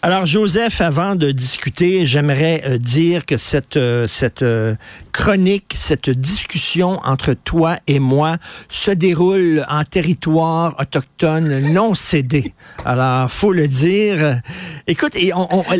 Alors, Joseph, avant de discuter, j'aimerais euh, dire que cette, euh, euh, chronique, cette discussion entre toi et moi se déroule en territoire autochtone non cédé. Alors, faut le dire. Écoute,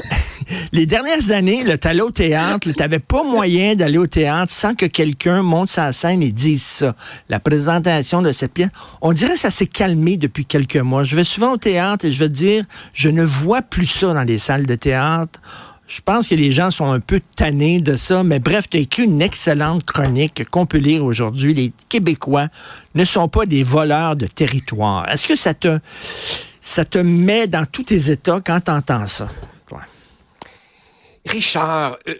les dernières années, tu allais au théâtre, tu n'avais pas moyen d'aller au théâtre sans que quelqu'un monte sa scène et dise ça. La présentation de cette pièce, on dirait que ça s'est calmé depuis quelques mois. Je vais souvent au théâtre et je vais dire, je ne vois plus ça dans les salles de théâtre. Je pense que les gens sont un peu tannés de ça, mais bref, tu as écrit une excellente chronique qu'on peut lire aujourd'hui. Les Québécois ne sont pas des voleurs de territoire. Est-ce que ça te, ça te met dans tous tes états quand tu entends ça? Richard, euh,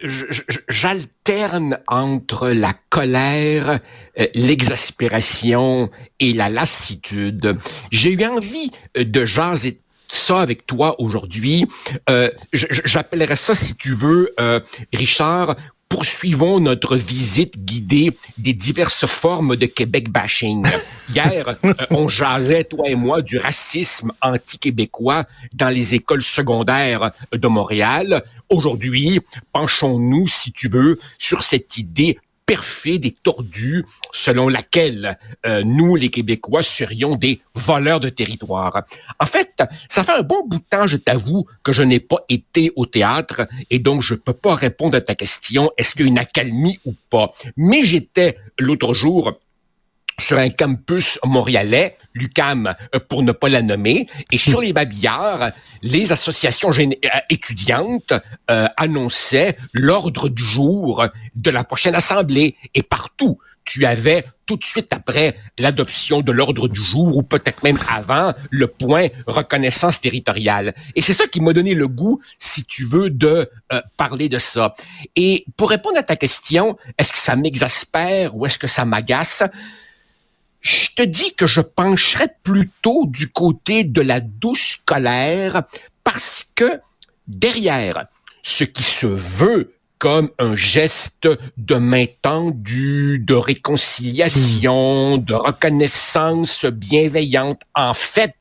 j'alterne entre la colère, euh, l'exaspération et la lassitude. J'ai eu envie euh, de jaser ça avec toi aujourd'hui. Euh, J'appellerais ça, si tu veux, euh, Richard, poursuivons notre visite guidée des diverses formes de Québec bashing. Hier, euh, on jasait, toi et moi, du racisme anti-québécois dans les écoles secondaires de Montréal. Aujourd'hui, penchons-nous, si tu veux, sur cette idée perfide et tordue selon laquelle euh, nous, les Québécois, serions des voleurs de territoire. En fait, ça fait un bon bout de temps, je t'avoue, que je n'ai pas été au théâtre et donc je peux pas répondre à ta question, est-ce qu'il y a une accalmie ou pas. Mais j'étais l'autre jour sur un campus montréalais, l'UCAM euh, pour ne pas la nommer, et sur les babillards, les associations euh, étudiantes euh, annonçaient l'ordre du jour de la prochaine assemblée, et partout, tu avais tout de suite après l'adoption de l'ordre du jour, ou peut-être même avant, le point reconnaissance territoriale. Et c'est ça qui m'a donné le goût, si tu veux, de parler de ça. Et pour répondre à ta question, est-ce que ça m'exaspère ou est-ce que ça m'agace? Je te dis que je pencherais plutôt du côté de la douce colère parce que derrière ce qui se veut comme un geste de main tendue, de réconciliation, hmm. de reconnaissance bienveillante, en fait,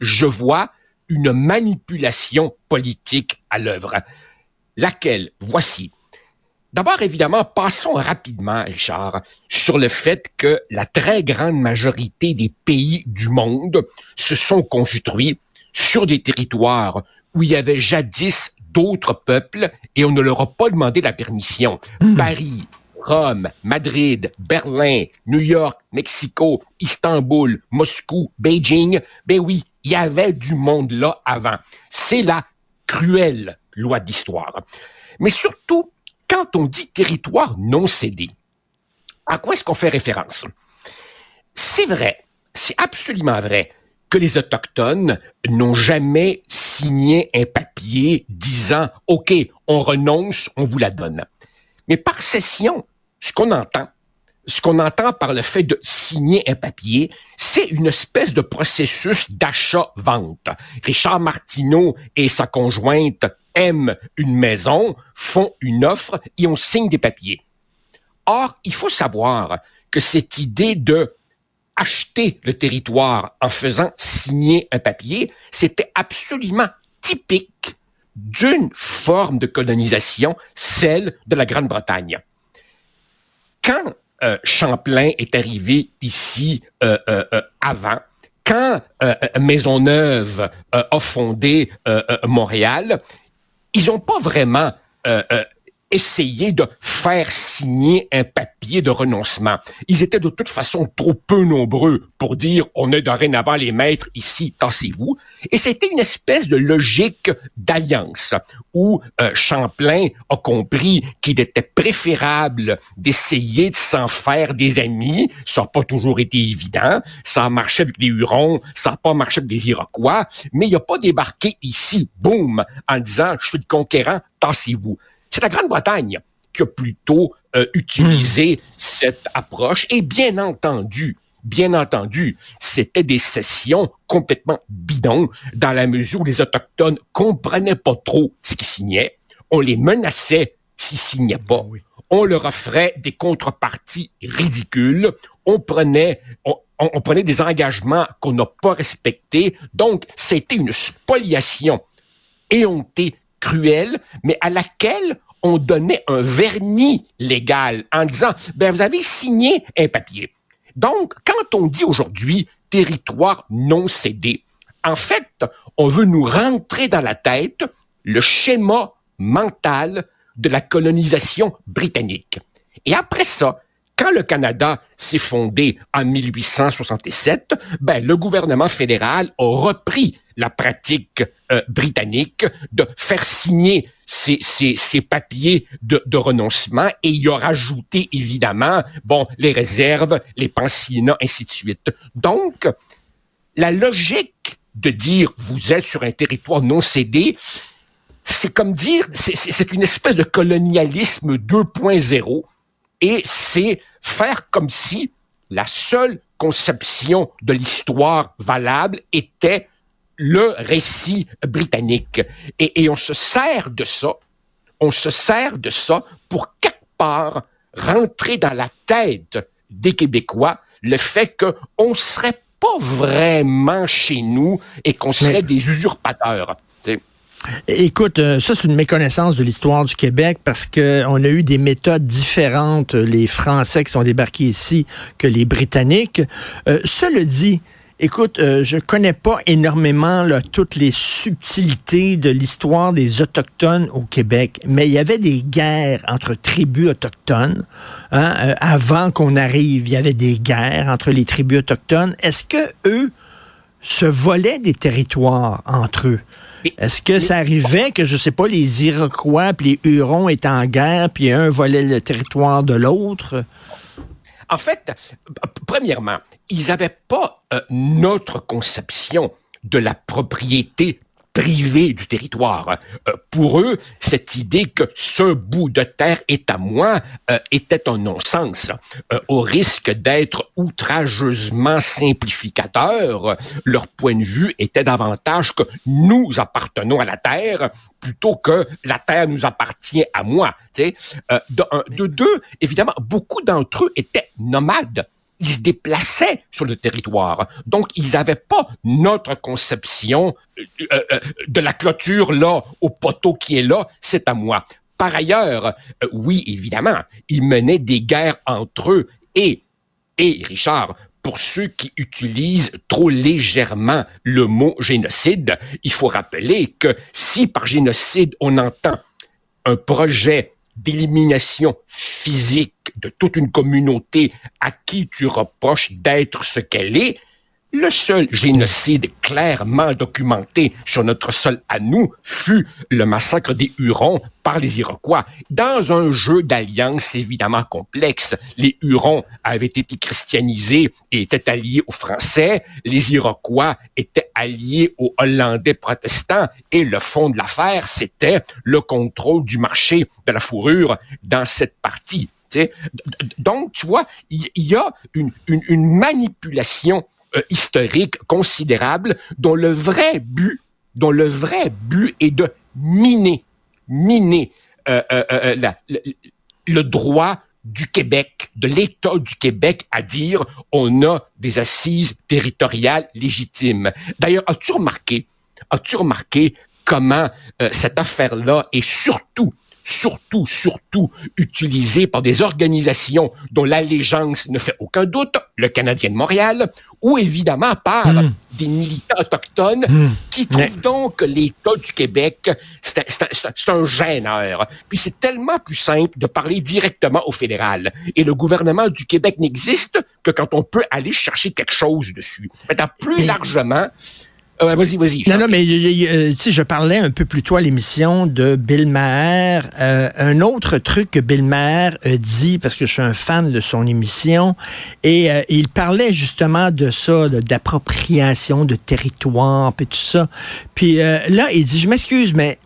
je vois une manipulation politique à l'œuvre. Laquelle, voici, D'abord, évidemment, passons rapidement, Richard, sur le fait que la très grande majorité des pays du monde se sont construits sur des territoires où il y avait jadis d'autres peuples et on ne leur a pas demandé la permission. Hmm. Paris, Rome, Madrid, Berlin, New York, Mexico, Istanbul, Moscou, Beijing, ben oui, il y avait du monde là avant. C'est la cruelle loi d'histoire. Mais surtout, quand on dit territoire non cédé, à quoi est-ce qu'on fait référence? C'est vrai, c'est absolument vrai que les Autochtones n'ont jamais signé un papier disant OK, on renonce, on vous la donne. Mais par cession, ce qu'on entend, ce qu'on entend par le fait de signer un papier, c'est une espèce de processus d'achat-vente. Richard Martineau et sa conjointe aiment une maison, font une offre et on signe des papiers. Or, il faut savoir que cette idée de acheter le territoire en faisant signer un papier, c'était absolument typique d'une forme de colonisation, celle de la Grande-Bretagne. Quand euh, Champlain est arrivé ici euh, euh, avant, quand Maisonneuve a fondé Montréal, ils n'ont pas vraiment euh, euh, essayé de faire signer un papier de renoncement. Ils étaient de toute façon trop peu nombreux pour dire on est dorénavant les maîtres ici, tassez-vous. Et c'était une espèce de logique d'alliance où euh, Champlain a compris qu'il était préférable d'essayer de s'en faire des amis. Ça n'a pas toujours été évident. Ça a marché avec les Hurons, ça n'a pas marché avec les Iroquois, mais il n'a pas débarqué ici, boum, en disant je suis le conquérant, tassez-vous. C'est la Grande-Bretagne qui a plutôt euh, utiliser cette approche. Et bien entendu, bien entendu, c'était des sessions complètement bidons dans la mesure où les Autochtones comprenaient pas trop ce qu'ils signaient. On les menaçait s'ils signaient pas. Ah on leur offrait des contreparties ridicules. On prenait, on, prenait des engagements qu'on n'a pas respectés. Donc, c'était une spoliation éhontée, cruelle, mais à laquelle on donnait un vernis légal en disant, ben, vous avez signé un papier. Donc, quand on dit aujourd'hui territoire non cédé, en fait, on veut nous rentrer dans la tête le schéma mental de la colonisation britannique. Et après ça, quand le Canada s'est fondé en 1867, ben, le gouvernement fédéral a repris la pratique euh, britannique de faire signer ces, ces, ces papiers de, de, renoncement et il a rajouté évidemment, bon, les réserves, les pensionnats, ainsi de suite. Donc, la logique de dire vous êtes sur un territoire non cédé, c'est comme dire, c'est une espèce de colonialisme 2.0 et c'est faire comme si la seule conception de l'histoire valable était le récit britannique. Et, on se sert de ça, on se sert de ça pour quelque part rentrer dans la tête des Québécois le fait qu'on serait pas vraiment chez nous et qu'on serait des usurpateurs. Écoute, euh, ça c'est une méconnaissance de l'histoire du Québec parce que on a eu des méthodes différentes, les Français qui sont débarqués ici, que les Britanniques. Euh, cela dit, écoute, euh, je connais pas énormément toutes les subtilités de l'histoire des autochtones au Québec, mais il y avait des guerres entre tribus autochtones. Hein, euh, avant qu'on arrive, il y avait des guerres entre les tribus autochtones. Est-ce que eux se volaient des territoires entre eux? Est-ce que ça arrivait que, je sais pas, les Iroquois puis les Hurons étaient en guerre, puis un volait le territoire de l'autre? En fait, premièrement, ils n'avaient pas euh, notre conception de la propriété privé du territoire. Euh, pour eux, cette idée que ce bout de terre est à moi euh, était un non-sens. Euh, au risque d'être outrageusement simplificateur, leur point de vue était davantage que nous appartenons à la terre plutôt que la terre nous appartient à moi. De deux, évidemment, beaucoup d'entre eux étaient nomades ils se déplaçaient sur le territoire. Donc, ils n'avaient pas notre conception euh, euh, euh, de la clôture là, au poteau qui est là, c'est à moi. Par ailleurs, oui, évidemment, ils menaient des guerres entre eux et, et Richard, pour ceux qui utilisent trop légèrement le mot génocide, il faut rappeler que si par génocide on entend un projet d'élimination physique de toute une communauté à qui tu reproches d'être ce qu'elle est, le seul génocide clairement documenté sur notre sol à nous fut le massacre des Hurons par les Iroquois. Dans un jeu d'alliance évidemment complexe, les Hurons avaient été christianisés et étaient alliés aux Français, les Iroquois étaient alliés aux Hollandais protestants et le fond de l'affaire, c'était le contrôle du marché de la fourrure dans cette partie. Donc, tu vois, il y, a une, une, une manipulation euh, historique considérable dont le vrai but, dont le vrai but est de miner, miner euh, euh, le droit du Québec, de l'État du Québec à dire on a des assises territoriales légitimes. D'ailleurs, as-tu remarqué, as-tu remarqué comment cette affaire-là est surtout surtout, surtout utilisé par des organisations dont l'allégeance ne fait aucun doute, le Canadien de Montréal, ou évidemment par hmm. des militants autochtones hmm. qui trouvent donc que l'État du Québec, c'est un gêneur. Puis c'est tellement plus simple de parler directement au fédéral. Et le gouvernement du Québec n'existe que quand on peut aller chercher quelque chose dessus. Maintenant, plus largement, euh, vas-y, vas-y. Non, non, mais euh, tu sais, je parlais un peu plus tôt à l'émission de Bill Maher. Euh, un autre truc que Bill Maher a dit, parce que je suis un fan de son émission, et il parlait justement de ça, d'appropriation de territoire, puis tout ça. Puis là, il dit, je m'excuse, mais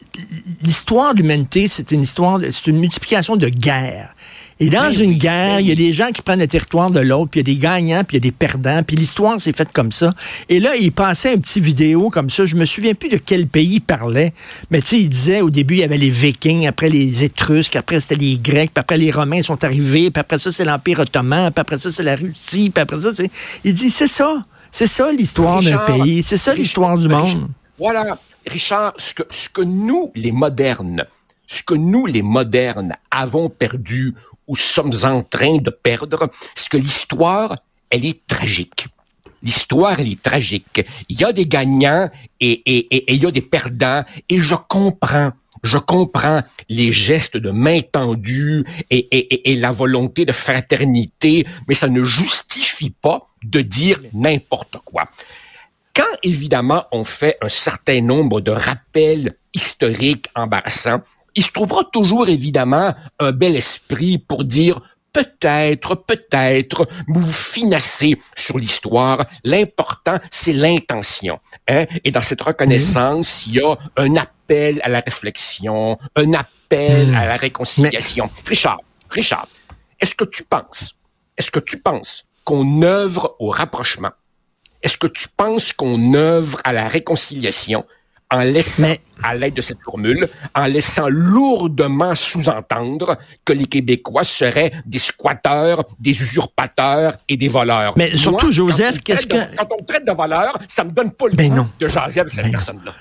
l'histoire de l'humanité, c'est une histoire, c'est une multiplication de guerres. Et dans Ben une oui, guerre, ben il y a des gens qui prennent le territoire de l'autre, puis il y a des gagnants, puis il y a des perdants, puis l'histoire s'est faite comme ça. Et là, il passait un petit vidéo comme ça. Je me souviens plus de quel pays il parlait, mais tu sais, il disait au début, il y avait les Vikings, après les Étrusques, après c'était les Grecs, puis après les Romains sont arrivés, puis après ça, c'est l'Empire ottoman, puis après ça, c'est la Russie, puis après ça, c'est... Il dit, c'est ça. C'est ça l'histoire d'un Richard, pays. C'est ça l'histoire du Richard, monde. Voilà, Richard, ce que, ce que nous, les modernes, ce que nous, les modernes, avons perdu ou sommes en train de perdre, c'est que l'histoire, elle est tragique. L'histoire, elle est tragique. Il y a des gagnants et, il y a des perdants. Et je comprends, je comprends les gestes de main tendue et la volonté de fraternité, mais ça ne justifie pas de dire n'importe quoi. Quand, évidemment, on fait un certain nombre de rappels historiques embarrassants, il se trouvera toujours, évidemment, un bel esprit pour dire peut-être, peut-être, vous finassez sur l'histoire. L'important, c'est l'intention. Hein? Et dans cette reconnaissance, il y a un appel à la réflexion, un appel à la réconciliation. Richard, Richard, est-ce que tu penses, est-ce que tu penses qu'on œuvre au rapprochement? Est-ce que tu penses qu'on œuvre à la réconciliation? En laissant, Mais- à l'aide de cette formule, en laissant lourdement sous-entendre que les Québécois seraient des squatteurs, des usurpateurs et des voleurs? Mais surtout, Moi, Joseph, quand on me qu'est-ce traite de- que- Quand on me traite de voleur, ça me donne pas le Ben goût non. de jaser avec cette Ben personne-là.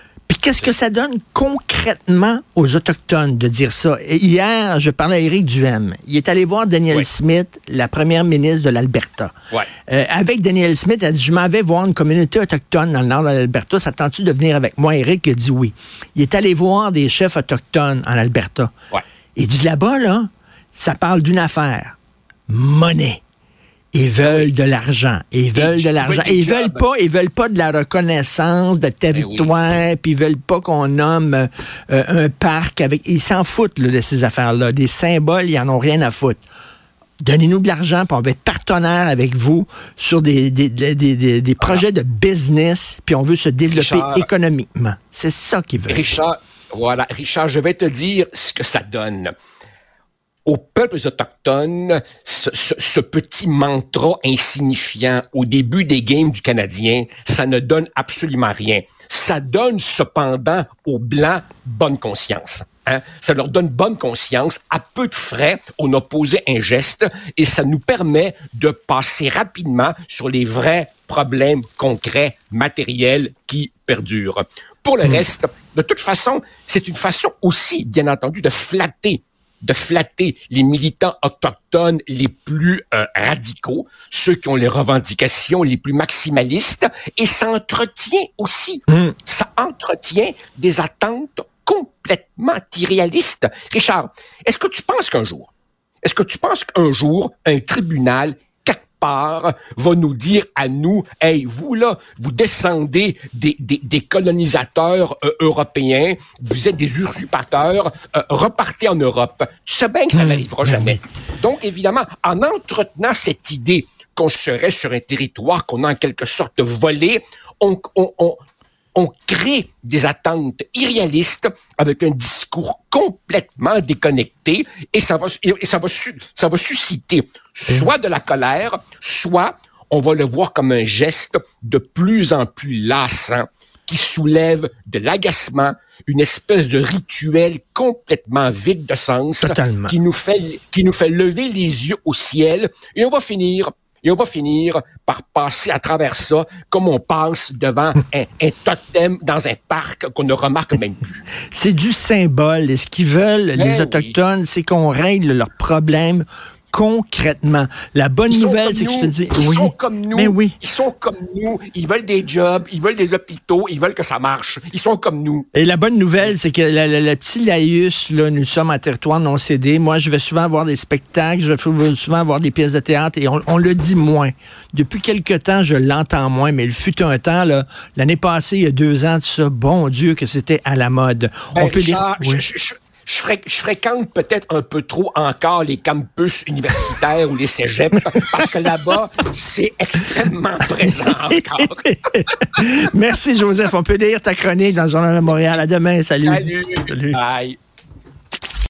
Qu'est-ce que ça donne concrètement aux Autochtones de dire ça? Hier, je parlais à Éric Duhem. Il est allé voir Daniel Oui. Smith, la première ministre de l'Alberta. Euh, avec Daniel Smith, elle a dit, je m'en vais voir une communauté autochtone dans le nord de l'Alberta. Ça tente-tu de venir avec moi? Éric a dit oui. Il est allé voir des chefs autochtones en Alberta. Ouais. Il dit là-bas, là, ça parle d'une affaire. Monnaie. Ils veulent de l'argent. Ils veulent de l'argent. Ils veulent pas, ils veulent pas de la reconnaissance de territoire, puis ils veulent pas qu'on nomme euh, euh, un parc avec. Ils s'en foutent là, de ces affaires-là. Des symboles, ils en ont rien à foutre. Donnez-nous de l'argent, puis on va être partenaire avec vous sur des, des, des, des- des projets de business, puis on veut se développer Richard. économiquement. C'est ça qu'ils veulent. Richard, voilà, Richard, je vais te dire ce que ça donne. Aux peuples autochtones, ce, ce- ce petit mantra insignifiant au début des games du Canadien, ça ne donne absolument rien. Ça donne cependant aux Blancs bonne conscience. Hein? Ça leur donne bonne conscience. À peu de frais, on a posé un geste et ça nous permet de passer rapidement sur les vrais problèmes concrets, matériels qui perdurent. Pour le reste, de toute façon, c'est une façon aussi, bien entendu, de flatter de flatter les militants autochtones les plus euh, radicaux, ceux qui ont les revendications les plus maximalistes, et ça entretient aussi, ça entretient des attentes complètement irréalistes. Richard, est-ce que tu penses qu'un jour, est-ce que tu penses qu'un jour, un tribunal part va nous dire à nous, hey, vous là, vous descendez des, des, des colonisateurs euh, européens, vous êtes des usurpateurs, euh, repartez en Europe. Tu sais bien que ça n'arrivera jamais. Donc, évidemment, en entretenant cette idée qu'on serait sur un territoire qu'on a en quelque sorte volé, on, on, on, on crée des attentes irréalistes avec un discours complètement déconnecté et ça va, et ça va, ça va susciter soit de la colère, soit on va le voir comme un geste de plus en plus lassant qui soulève de l'agacement, une espèce de rituel complètement vide de sens Totalement. qui nous fait qui nous fait lever les yeux au ciel et on va finir et on va finir par passer à travers ça comme on passe devant un, un totem dans un parc qu'on ne remarque même plus. C'est du symbole. Et ce qu'ils veulent, les Ben oui. Autochtones, c'est qu'on règle leurs problèmes concrètement. La bonne nouvelle, c'est que je te dis, Ils oui, sont comme nous. mais oui. Ils sont comme nous. Ils veulent des jobs. Ils veulent des hôpitaux. Ils veulent que ça marche. Ils sont comme nous. Et la bonne nouvelle, c'est que la- la- le petit laïus, là, nous sommes en territoire non cédé. Moi, je vais souvent avoir des spectacles, je vais souvent avoir des pièces de théâtre et on, on le dit moins. Depuis quelque temps, je l'entends moins, mais il fut un temps, là, l'année passée, il y a deux ans, tout ça, bon Dieu, que c'était à la mode. Ben, on peut oui. je- je- je fré- je fréquente peut-être un peu trop encore les campus universitaires ou les cégeps parce que là-bas, c'est extrêmement présent encore. Merci, Joseph. On peut lire ta chronique dans le Journal de Montréal. À demain. Salut. Salut. Salut. Bye.